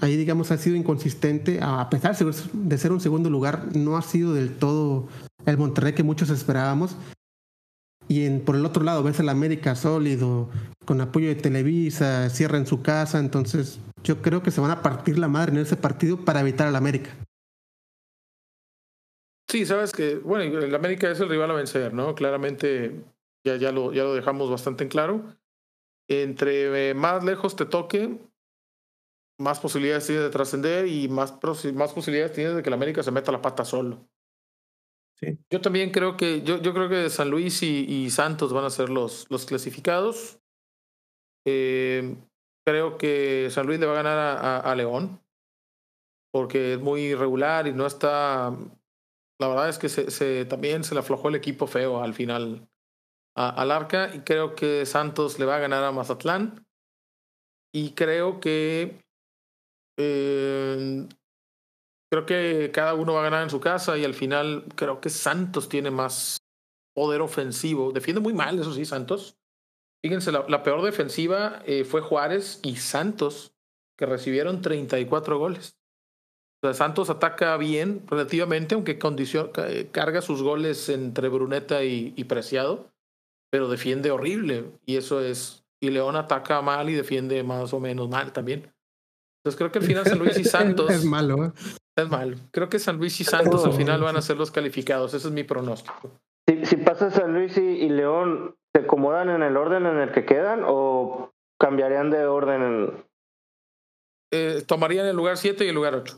ahí digamos ha sido inconsistente, a pesar de ser un segundo lugar, no ha sido del todo el Monterrey que muchos esperábamos. y por el otro lado ves al América sólido, con apoyo de Televisa, cierra en su casa, entonces yo creo que se van a partir la madre en ese partido para evitar al América. Sí, sabes que, bueno, el América es el rival a vencer, ¿no? Claramente ya, ya, lo, ya lo dejamos bastante en claro. Entre más lejos te toque, más posibilidades tienes de trascender y más, más posibilidades tienes de que el América se meta la pata solo. Yo también creo que, yo, yo creo que San Luis y, Santos van a ser los, los clasificados. Eh, creo que San Luis le va a ganar a, León, porque es muy irregular y no está. La verdad es que se, se también se le aflojó el equipo feo al final al arca. Y creo que Santos le va a ganar a Mazatlán. Y creo que eh, creo que cada uno va a ganar en su casa y al final creo que Santos tiene más poder ofensivo. Defiende muy mal, eso sí, Santos. Fíjense, la, peor defensiva eh, fue Juárez y Santos, que recibieron 34 goles. O sea, Santos ataca bien relativamente, aunque carga sus goles entre Bruneta y, Preciado, pero defiende horrible. Y eso es. Y León ataca mal y defiende más o menos mal también. Entonces creo que al final San Luis y Santos. es malo, ¿eh? Es malo. Creo que San Luis y Santos al final van a ser los calificados. Ese es mi pronóstico. Si, si pasa San Luis y, León, ¿se acomodan en el orden en el que quedan o cambiarían de orden? Eh, tomarían el lugar 7 y el lugar 8.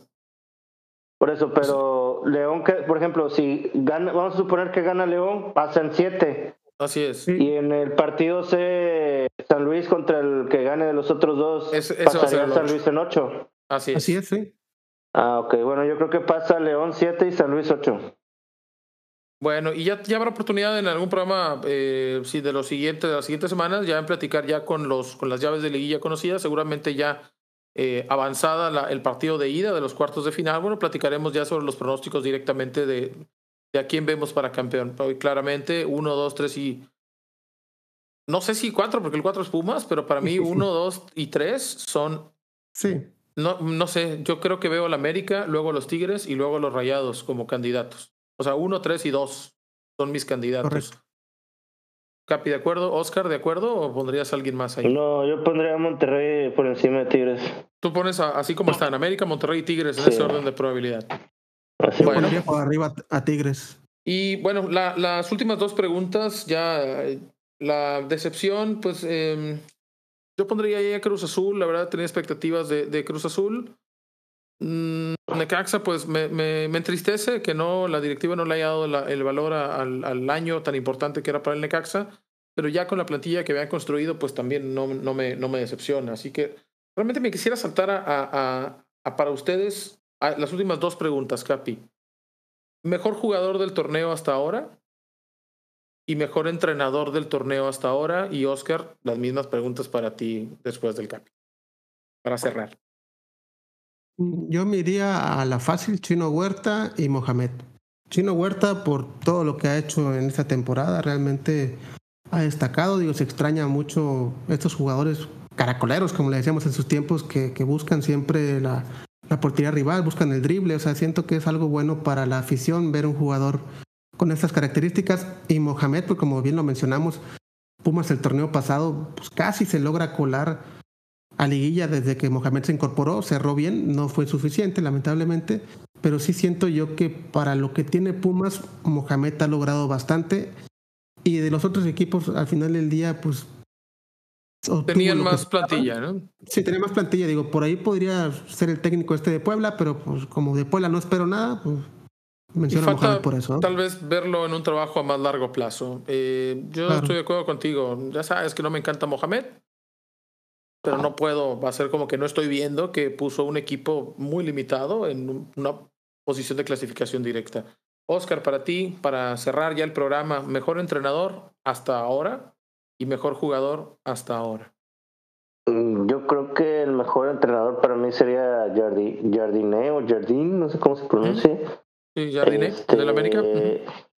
Por eso, pero León, por ejemplo, si gana, vamos a suponer que gana León, pasa en 7. Así es. Y en el partido C, San Luis contra el que gane de los otros dos, es, pasaría San Luis en 8. Así es. Así es, sí. Ah, ok. Bueno, yo creo que pasa León 7 y San Luis 8. Bueno, y ya, ya habrá oportunidad en algún programa, eh, sí, de los siguientes, de las siguientes semanas, ya en platicar ya con los, con las llaves de liguilla conocidas, seguramente ya eh, avanzada la, el partido de ida de los cuartos de final. Bueno, platicaremos ya sobre los pronósticos directamente de, de a quién vemos para campeón. Hoy claramente, 1, 2, 3 y. No sé si 4, porque el 4 es Pumas, pero para mí 1, 2 y 3 son. Sí. No, no sé, yo creo que veo al América, luego los Tigres y luego los Rayados como candidatos. O sea, 1, 3 y 2 son mis candidatos. Correcto. Capi, ¿de acuerdo? Oscar, ¿de acuerdo? ¿O pondrías a alguien más ahí? No, yo pondría a Monterrey por encima de Tigres. Tú pones así como está en América, Monterrey y Tigres en ese orden de probabilidad. Así bueno, por arriba a Tigres. Y bueno, la, las últimas dos preguntas, ya la decepción, pues eh, yo pondría ahí a Cruz Azul, la verdad tenía expectativas de, de Cruz Azul. Mm, Necaxa, pues me, me, me, entristece que no la directiva no le haya dado el valor al, al, año tan importante que era para el Necaxa, pero ya con la plantilla que habían construido, pues también no, no, me, no me decepciona. Así que realmente me quisiera saltar a, a, a para ustedes las últimas dos preguntas, Capi. ¿Mejor jugador del torneo hasta ahora? y mejor entrenador del torneo hasta ahora. Y Oscar, las mismas preguntas para ti después del capi. Para cerrar. Yo me iría a la fácil Chino Huerta y Mohamed. Chino Huerta, por todo lo que ha hecho en esta temporada, realmente ha destacado. Digo, se extraña mucho estos jugadores caracoleros, como le decíamos en sus tiempos, que, que buscan siempre la, la portería rival, buscan el drible. O sea, siento que es algo bueno para la afición ver un jugador con estas características. Y Mohamed, pues como bien lo mencionamos, Pumas el torneo pasado pues casi se logra colar a liguilla desde que Mohamed se incorporó, cerró bien, no fue suficiente lamentablemente, pero sí siento yo que para lo que tiene Pumas, Mohamed ha logrado bastante y de los otros equipos al final del día pues... Tenían más plantilla, ¿no? Sí, tenía más plantilla, digo, por ahí podría ser el técnico este de Puebla, pero pues como de Puebla no espero nada, pues Menciona por eso. Tal vez verlo en un trabajo a más largo plazo. Eh, yo estoy de acuerdo contigo. Ya sabes que no me encanta Mohamed, pero no puedo va a ser como que no estoy viendo que puso un equipo muy limitado en una posición de clasificación directa. Oscar, para ti, para cerrar ya el programa, mejor entrenador hasta ahora y mejor jugador hasta ahora. Mm, yo creo que el mejor entrenador para mí sería Jardiné o Jardín, no sé cómo se pronuncia. Sí, Jardiné, este, del América.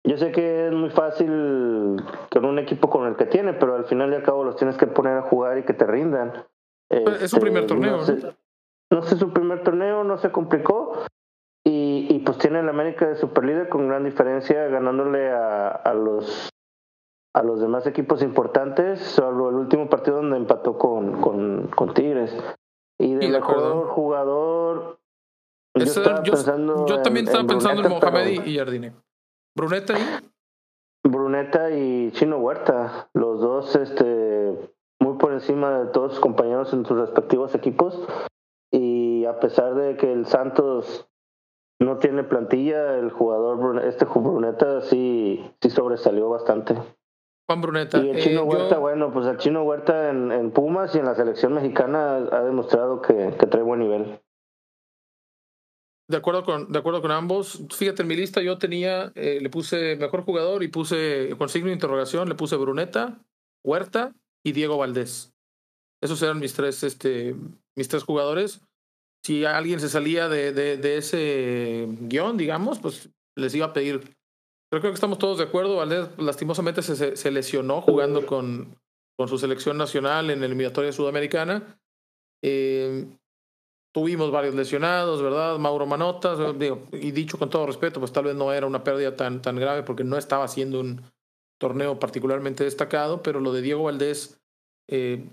Yo sé que es muy fácil con un equipo con el que tiene, pero al final y al cabo los tienes que poner a jugar y que te rindan. es su primer este, torneo, no sé, ¿no? sé su primer torneo, no se complicó. Y, y pues tiene el América de superlíder con gran diferencia, ganándole a, a los a los demás equipos importantes, solo el último partido donde empató con, con, con Tigres. Y de mejor jugador. Yo, también estaba pensando en Mohamed y Jardine. ¿Bruneta y? Bruneta y Chino Huerta, los dos este, muy por encima de todos sus compañeros en sus respectivos equipos. Y a pesar de que el Santos no tiene plantilla, el jugador este Bruneta sí, sí sobresalió bastante. Juan Bruneta. Y el Chino eh, Huerta, bueno, pues el Chino Huerta en, en, Pumas y en la selección mexicana ha demostrado que, que trae buen nivel. De acuerdo con, de acuerdo con ambos. Fíjate, en mi lista yo tenía, eh, le puse mejor jugador y puse con signo de interrogación, le puse Bruneta, Huerta y Diego Valdés. Esos eran mis tres, este, mis tres jugadores. Si alguien se salía de, de, de ese guion, digamos, pues les iba a pedir creo que estamos todos de acuerdo. Valdés lastimosamente se, se lesionó jugando con, con, su selección nacional en la eliminatoria sudamericana. Eh, tuvimos varios lesionados, ¿verdad? Mauro Manotas, y dicho con todo respeto, pues tal vez no era una pérdida tan, tan grave porque no estaba haciendo un torneo particularmente destacado, pero lo de Diego Valdés eh,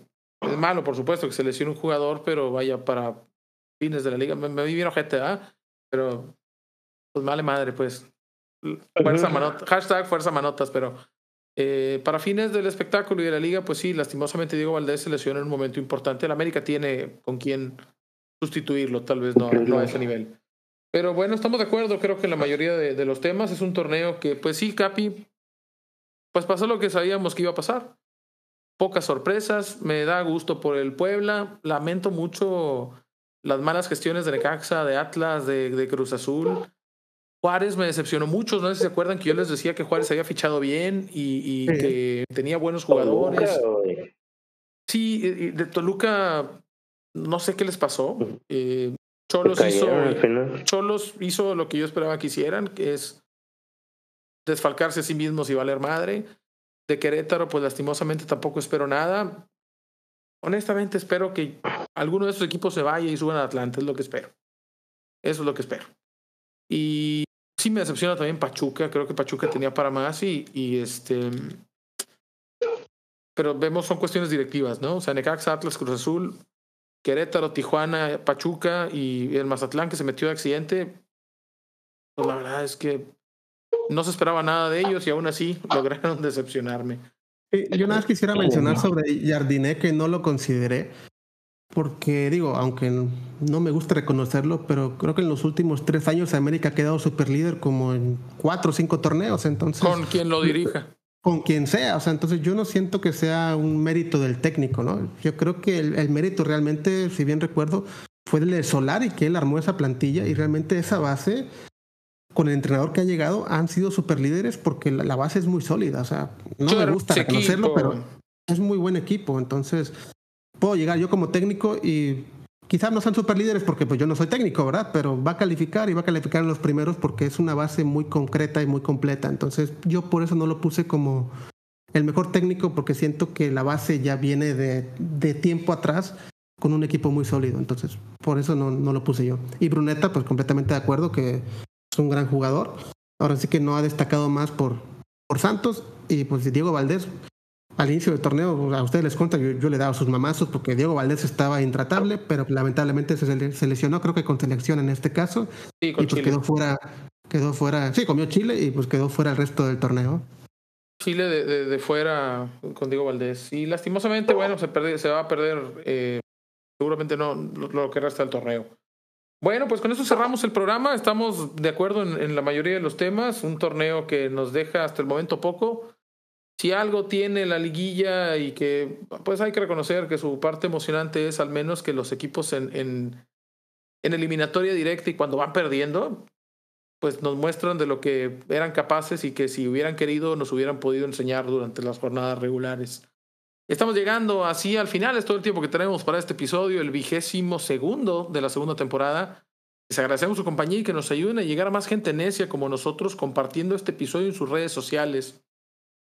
es malo, por supuesto, que se lesione un jugador, pero vaya para fines de la liga. Me, me vi bien ojete, ¿ah? Pero pues vale madre, pues. Fuerza manotas, hashtag fuerza manotas, pero eh, para fines del espectáculo y de la liga, pues sí, lastimosamente Diego Valdés se lesionó en un momento importante. El América tiene con quién sustituirlo, tal vez no, no a ese nivel. Pero bueno, estamos de acuerdo, creo que en la mayoría de, de, los temas es un torneo que, pues sí, Capi, pues pasó lo que sabíamos que iba a pasar. Pocas sorpresas, me da gusto por el Puebla, lamento mucho las malas gestiones de Necaxa, de Atlas, de, de Cruz Azul. Juárez me decepcionó mucho, no sé si se acuerdan que yo les decía que Juárez había fichado bien y, y que tenía buenos jugadores. Sí, de Toluca no sé qué les pasó. Eh, Cholos, hizo, Cholos hizo lo que yo esperaba que hicieran, que es desfalcarse a sí mismos y valer madre. De Querétaro, pues lastimosamente tampoco espero nada. Honestamente espero que alguno de esos equipos se vaya y suban a Atlanta, es lo que espero. Eso es lo que espero. Y sí me decepciona también Pachuca, creo que Pachuca tenía para más y, y este... Pero vemos, son cuestiones directivas, ¿no? O sea, Necaxa, Atlas, Cruz Azul, Querétaro, Tijuana, Pachuca y el Mazatlán que se metió de accidente, pues la verdad es que no se esperaba nada de ellos y aún así lograron decepcionarme. Yo nada más quisiera mencionar sobre Jardiné que no lo consideré, porque digo, aunque no me gusta reconocerlo, pero creo que en los últimos tres años América ha quedado super líder como en cuatro o cinco torneos, entonces... Con quien lo dirija con quien sea. O sea, entonces yo no siento que sea un mérito del técnico, ¿no? Yo creo que el, mérito realmente, si bien recuerdo, fue el de Solari, que él armó esa plantilla y realmente esa base, con el entrenador que ha llegado, han sido super líderes porque la, base es muy sólida. O sea, no me gusta reconocerlo, pero es muy buen equipo. Entonces, puedo llegar yo como técnico y Quizás no sean super líderes porque pues yo no soy técnico, ¿verdad? Pero va a calificar y va a calificar en los primeros porque es una base muy concreta y muy completa. Entonces yo por eso no lo puse como el mejor técnico porque siento que la base ya viene de, de tiempo atrás con un equipo muy sólido. Entonces por eso no, no lo puse yo. Y Bruneta, pues completamente de acuerdo que es un gran jugador. Ahora sí que no ha destacado más por, por Santos y pues Diego Valdés al inicio del torneo, a ustedes les cuento, yo, yo le daba sus mamazos porque Diego Valdés estaba intratable, pero lamentablemente se, lesionó, creo que con selección en este caso. y pues quedó fuera, quedó fuera, sí, comió Chile y pues quedó fuera el resto del torneo. Chile de, de, fuera con Diego Valdés. Y lastimosamente, bueno, se, se va a perder eh, seguramente no lo, que resta del torneo. Bueno, pues con eso cerramos el programa. Estamos de acuerdo en, en la mayoría de los temas. Un torneo que nos deja hasta el momento poco si algo tiene la liguilla y que pues hay que reconocer que su parte emocionante es al menos que los equipos en, en, eliminatoria directa y cuando van perdiendo, pues nos muestran de lo que eran capaces y que si hubieran querido nos hubieran podido enseñar durante las jornadas regulares. Estamos llegando así al final, es todo el tiempo que tenemos para este episodio, el vigésimo segundo de la segunda temporada. Les agradecemos su compañía y que nos ayuden a llegar a más gente necia como nosotros compartiendo este episodio en sus redes sociales.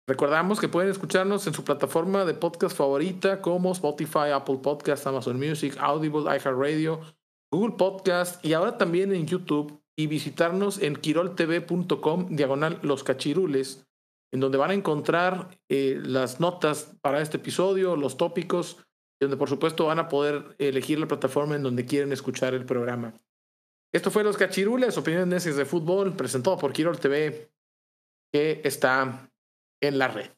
Recordamos que pueden escucharnos en su plataforma de podcast favorita como Spotify, Apple Podcast, Amazon Music, Audible, iHeartRadio, Google Podcast y ahora también en YouTube y visitarnos en quiroltv.com diagonal los cachirules. en donde van a encontrar eh, las notas para este episodio, los tópicos, y donde por supuesto van a poder elegir la plataforma en donde quieren escuchar el programa. Esto fue Los Cachirules, opiniones de fútbol, presentado por Quirol TV, que está en la red.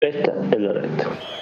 Esta es la red.